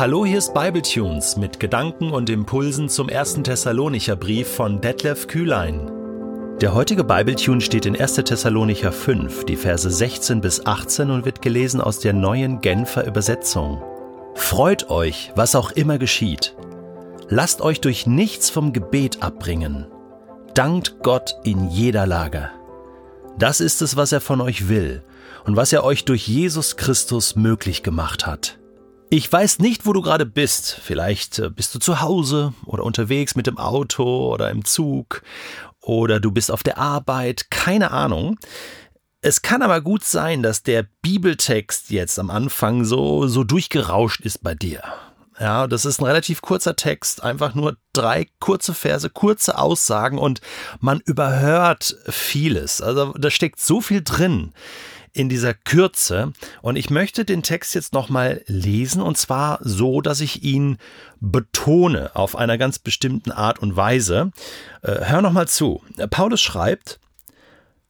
Hallo, hier ist Bibletunes mit Gedanken und Impulsen zum ersten Thessalonicher Brief von Detlef Kühlein. Der heutige Bibletune steht in 1. Thessalonicher 5, die Verse 16 bis 18 und wird gelesen aus der neuen Genfer Übersetzung. Freut euch, was auch immer geschieht. Lasst euch durch nichts vom Gebet abbringen. Dankt Gott in jeder Lage. Das ist es, was er von euch will und was er euch durch Jesus Christus möglich gemacht hat. Ich weiß nicht, wo du gerade bist. Vielleicht äh, bist du zu Hause oder unterwegs mit dem Auto oder im Zug oder du bist auf der Arbeit, keine Ahnung. Es kann aber gut sein, dass der Bibeltext jetzt am Anfang so, so durchgerauscht ist bei dir. Ja, das ist ein relativ kurzer Text, einfach nur drei kurze Verse, kurze Aussagen und man überhört vieles. Also da steckt so viel drin in dieser Kürze. Und ich möchte den Text jetzt nochmal lesen und zwar so, dass ich ihn betone auf einer ganz bestimmten Art und Weise. Äh, hör nochmal zu. Paulus schreibt,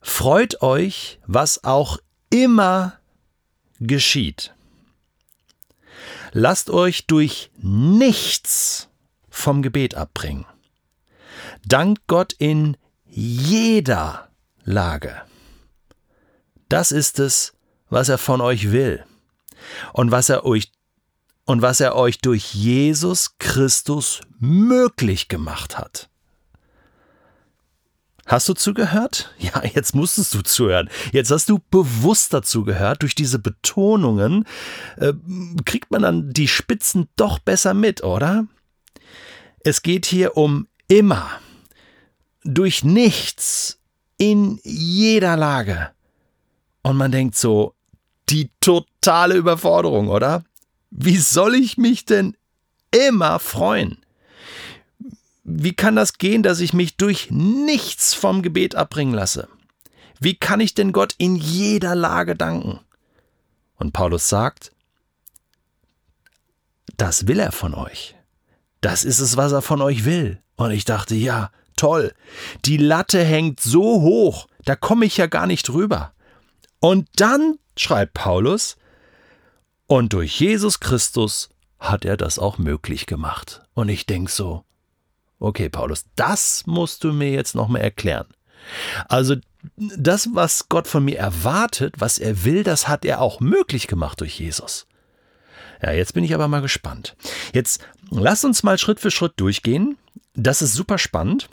Freut euch, was auch immer geschieht. Lasst euch durch nichts vom Gebet abbringen. Dankt Gott in jeder Lage. Das ist es, was er von euch will und was er euch und was er euch durch Jesus Christus möglich gemacht hat. Hast du zugehört? Ja, jetzt musstest du zuhören. Jetzt hast du bewusst dazu gehört. Durch diese Betonungen äh, kriegt man dann die Spitzen doch besser mit, oder? Es geht hier um immer, durch nichts, in jeder Lage. Und man denkt so, die totale Überforderung, oder? Wie soll ich mich denn immer freuen? Wie kann das gehen, dass ich mich durch nichts vom Gebet abbringen lasse? Wie kann ich denn Gott in jeder Lage danken? Und Paulus sagt, das will er von euch. Das ist es, was er von euch will. Und ich dachte, ja, toll. Die Latte hängt so hoch, da komme ich ja gar nicht drüber. Und dann schreibt Paulus, und durch Jesus Christus hat er das auch möglich gemacht. Und ich denke so, okay, Paulus, das musst du mir jetzt nochmal erklären. Also das, was Gott von mir erwartet, was er will, das hat er auch möglich gemacht durch Jesus. Ja, jetzt bin ich aber mal gespannt. Jetzt lass uns mal Schritt für Schritt durchgehen. Das ist super spannend.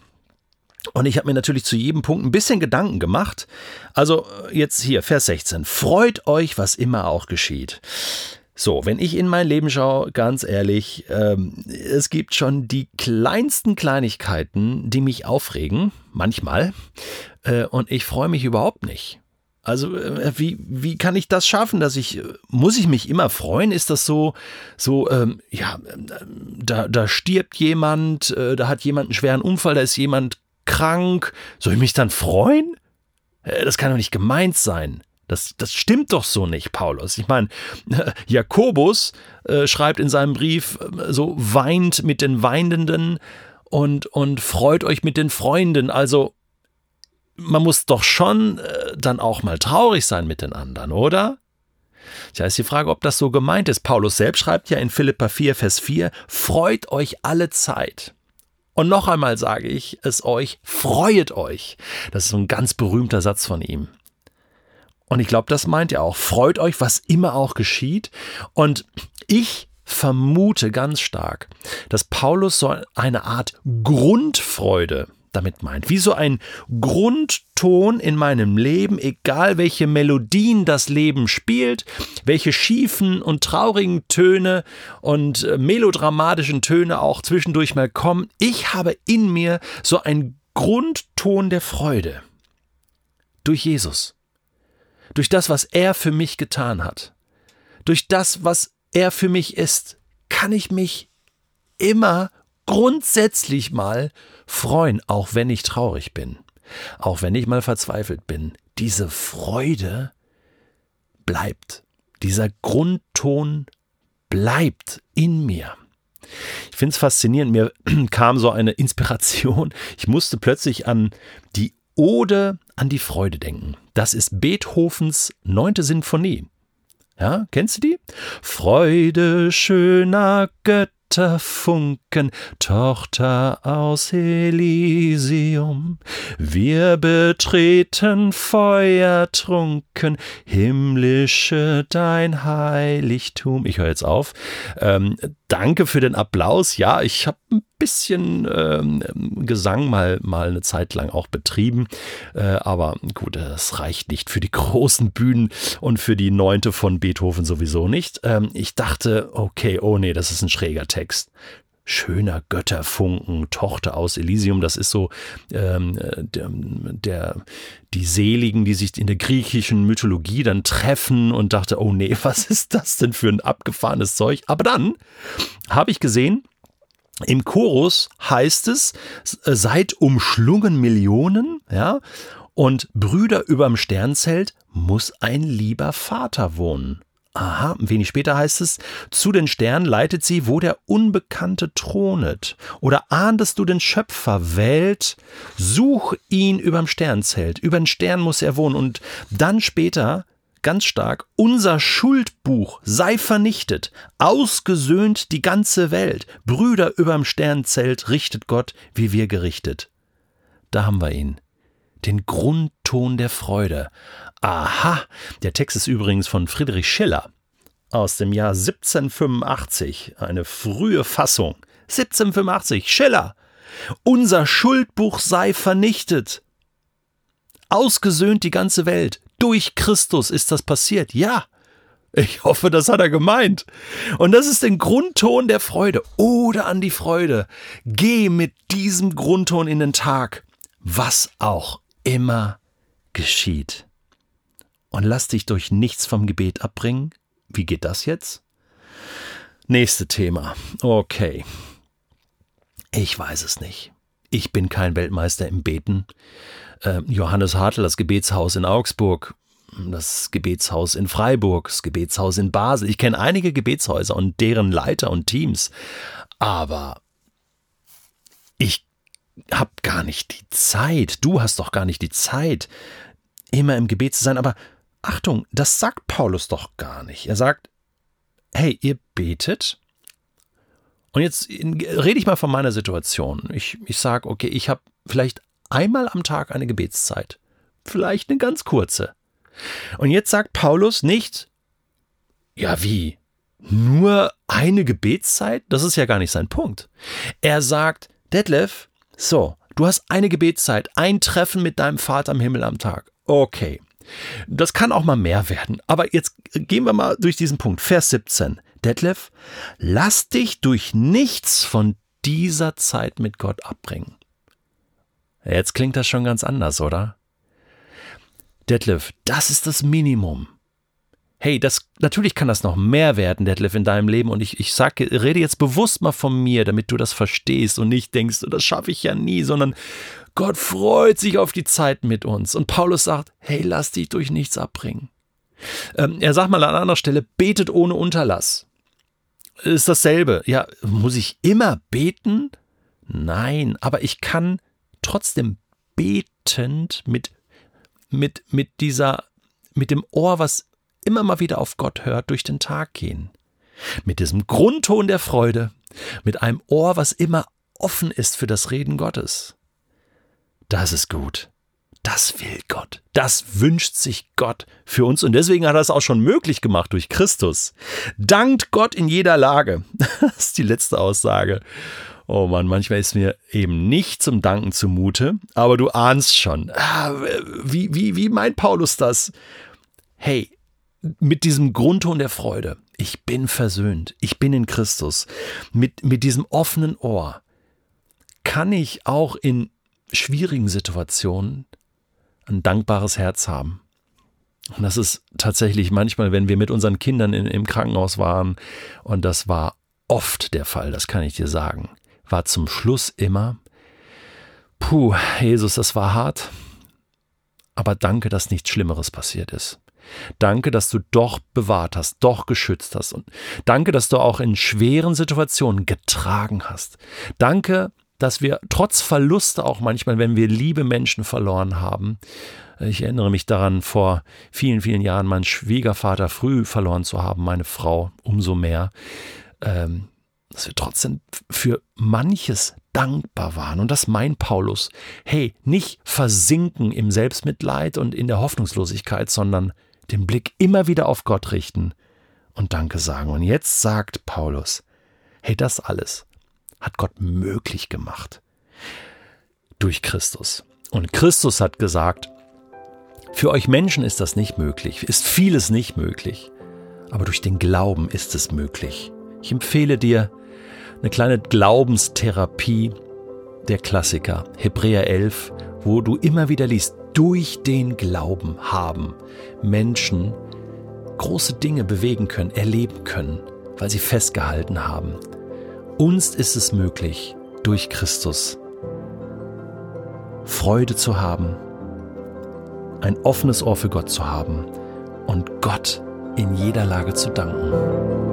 Und ich habe mir natürlich zu jedem Punkt ein bisschen Gedanken gemacht. Also jetzt hier, Vers 16. Freut euch, was immer auch geschieht. So, wenn ich in mein Leben schaue, ganz ehrlich, ähm, es gibt schon die kleinsten Kleinigkeiten, die mich aufregen, manchmal, äh, und ich freue mich überhaupt nicht. Also äh, wie, wie kann ich das schaffen, dass ich, muss ich mich immer freuen? Ist das so, so, ähm, ja, da, da stirbt jemand, äh, da hat jemand einen schweren Unfall, da ist jemand krank. Soll ich mich dann freuen? Äh, das kann doch nicht gemeint sein. Das, das stimmt doch so nicht, Paulus. Ich meine, Jakobus äh, schreibt in seinem Brief äh, so, weint mit den Weinenden und, und freut euch mit den Freunden. Also, man muss doch schon äh, dann auch mal traurig sein mit den anderen, oder? Tja, ist die Frage, ob das so gemeint ist. Paulus selbst schreibt ja in Philippa 4, Vers 4, freut euch alle Zeit. Und noch einmal sage ich es euch, freuet euch. Das ist so ein ganz berühmter Satz von ihm. Und ich glaube, das meint er auch. Freut euch, was immer auch geschieht. Und ich vermute ganz stark, dass Paulus so eine Art Grundfreude damit meint. Wie so ein Grundton in meinem Leben, egal welche Melodien das Leben spielt, welche schiefen und traurigen Töne und äh, melodramatischen Töne auch zwischendurch mal kommen. Ich habe in mir so einen Grundton der Freude. Durch Jesus. Durch das, was er für mich getan hat. Durch das, was er für mich ist, kann ich mich immer grundsätzlich mal freuen, auch wenn ich traurig bin, auch wenn ich mal verzweifelt bin. Diese Freude bleibt. Dieser Grundton bleibt in mir. Ich finde es faszinierend. Mir kam so eine Inspiration. Ich musste plötzlich an die Ode an die Freude denken. Das ist Beethovens neunte Sinfonie. Ja, kennst du die? Freude schöner Götter Funken, Tochter aus Elysium. Wir betreten feuertrunken, himmlische dein Heiligtum. Ich höre jetzt auf. Ähm, danke für den Applaus. Ja, ich habe ein bisschen ähm, Gesang mal, mal eine Zeit lang auch betrieben. Äh, aber gut, das reicht nicht für die großen Bühnen und für die neunte von Beethoven sowieso nicht. Ähm, ich dachte, okay, oh nee, das ist ein schräger Text schöner Götterfunken, Tochter aus Elysium, das ist so ähm, der, der, die Seligen, die sich in der griechischen Mythologie dann treffen und dachte, oh nee, was ist das denn für ein abgefahrenes Zeug? Aber dann habe ich gesehen, im Chorus heißt es, seid umschlungen Millionen, ja, und Brüder überm Sternzelt muss ein lieber Vater wohnen. Aha, wenig später heißt es, zu den Sternen leitet sie, wo der Unbekannte thronet. Oder ahndest du den Schöpfer, Welt, such ihn überm Sternzelt, über den Stern muss er wohnen. Und dann später, ganz stark, unser Schuldbuch sei vernichtet, ausgesöhnt die ganze Welt, Brüder überm Sternzelt richtet Gott, wie wir gerichtet. Da haben wir ihn, den Grundton der Freude, Aha, der Text ist übrigens von Friedrich Schiller aus dem Jahr 1785, eine frühe Fassung. 1785, Schiller. Unser Schuldbuch sei vernichtet. Ausgesöhnt die ganze Welt. Durch Christus ist das passiert. Ja. Ich hoffe, das hat er gemeint. Und das ist der Grundton der Freude. Oder an die Freude. Geh mit diesem Grundton in den Tag, was auch immer geschieht und lass dich durch nichts vom Gebet abbringen. Wie geht das jetzt? Nächste Thema. Okay. Ich weiß es nicht. Ich bin kein Weltmeister im Beten. Äh, Johannes Hartl, das Gebetshaus in Augsburg, das Gebetshaus in Freiburg, das Gebetshaus in Basel. Ich kenne einige Gebetshäuser und deren Leiter und Teams. Aber ich habe gar nicht die Zeit. Du hast doch gar nicht die Zeit, immer im Gebet zu sein. Aber Achtung, das sagt Paulus doch gar nicht. Er sagt, hey, ihr betet. Und jetzt rede ich mal von meiner Situation. Ich, ich sage, okay, ich habe vielleicht einmal am Tag eine Gebetszeit. Vielleicht eine ganz kurze. Und jetzt sagt Paulus nicht, ja wie, nur eine Gebetszeit? Das ist ja gar nicht sein Punkt. Er sagt, Detlef, so, du hast eine Gebetszeit, ein Treffen mit deinem Vater im Himmel am Tag. Okay. Das kann auch mal mehr werden. Aber jetzt gehen wir mal durch diesen Punkt. Vers 17. Detlef, lass dich durch nichts von dieser Zeit mit Gott abbringen. Jetzt klingt das schon ganz anders, oder? Detlef, das ist das Minimum. Hey, das, natürlich kann das noch mehr werden, Detlef, in deinem Leben. Und ich, ich sage, rede jetzt bewusst mal von mir, damit du das verstehst und nicht denkst, das schaffe ich ja nie, sondern Gott freut sich auf die Zeit mit uns. Und Paulus sagt, hey, lass dich durch nichts abbringen. Ähm, er sagt mal an anderer Stelle, betet ohne Unterlass. Ist dasselbe. Ja, muss ich immer beten? Nein, aber ich kann trotzdem betend mit, mit, mit dieser, mit dem Ohr, was immer mal wieder auf Gott hört, durch den Tag gehen. Mit diesem Grundton der Freude, mit einem Ohr, was immer offen ist für das Reden Gottes. Das ist gut. Das will Gott. Das wünscht sich Gott für uns und deswegen hat er es auch schon möglich gemacht durch Christus. Dankt Gott in jeder Lage. Das ist die letzte Aussage. Oh Mann, manchmal ist mir eben nicht zum Danken zumute, aber du ahnst schon. Ah, wie, wie, wie meint Paulus das? Hey, mit diesem Grundton der Freude. Ich bin versöhnt. Ich bin in Christus. Mit, mit diesem offenen Ohr kann ich auch in schwierigen Situationen ein dankbares Herz haben. Und das ist tatsächlich manchmal, wenn wir mit unseren Kindern in, im Krankenhaus waren, und das war oft der Fall, das kann ich dir sagen, war zum Schluss immer, puh, Jesus, das war hart, aber danke, dass nichts Schlimmeres passiert ist. Danke, dass du doch bewahrt hast, doch geschützt hast. Und danke, dass du auch in schweren Situationen getragen hast. Danke, dass wir trotz Verluste auch manchmal, wenn wir liebe Menschen verloren haben, ich erinnere mich daran, vor vielen, vielen Jahren meinen Schwiegervater früh verloren zu haben, meine Frau umso mehr, ähm, dass wir trotzdem für manches dankbar waren. Und das meint Paulus. Hey, nicht versinken im Selbstmitleid und in der Hoffnungslosigkeit, sondern den Blick immer wieder auf Gott richten und Danke sagen. Und jetzt sagt Paulus, hey, das alles hat Gott möglich gemacht. Durch Christus. Und Christus hat gesagt, für euch Menschen ist das nicht möglich, ist vieles nicht möglich, aber durch den Glauben ist es möglich. Ich empfehle dir eine kleine Glaubenstherapie der Klassiker, Hebräer 11, wo du immer wieder liest, durch den Glauben haben Menschen große Dinge bewegen können, erleben können, weil sie festgehalten haben. Uns ist es möglich, durch Christus Freude zu haben, ein offenes Ohr für Gott zu haben und Gott in jeder Lage zu danken.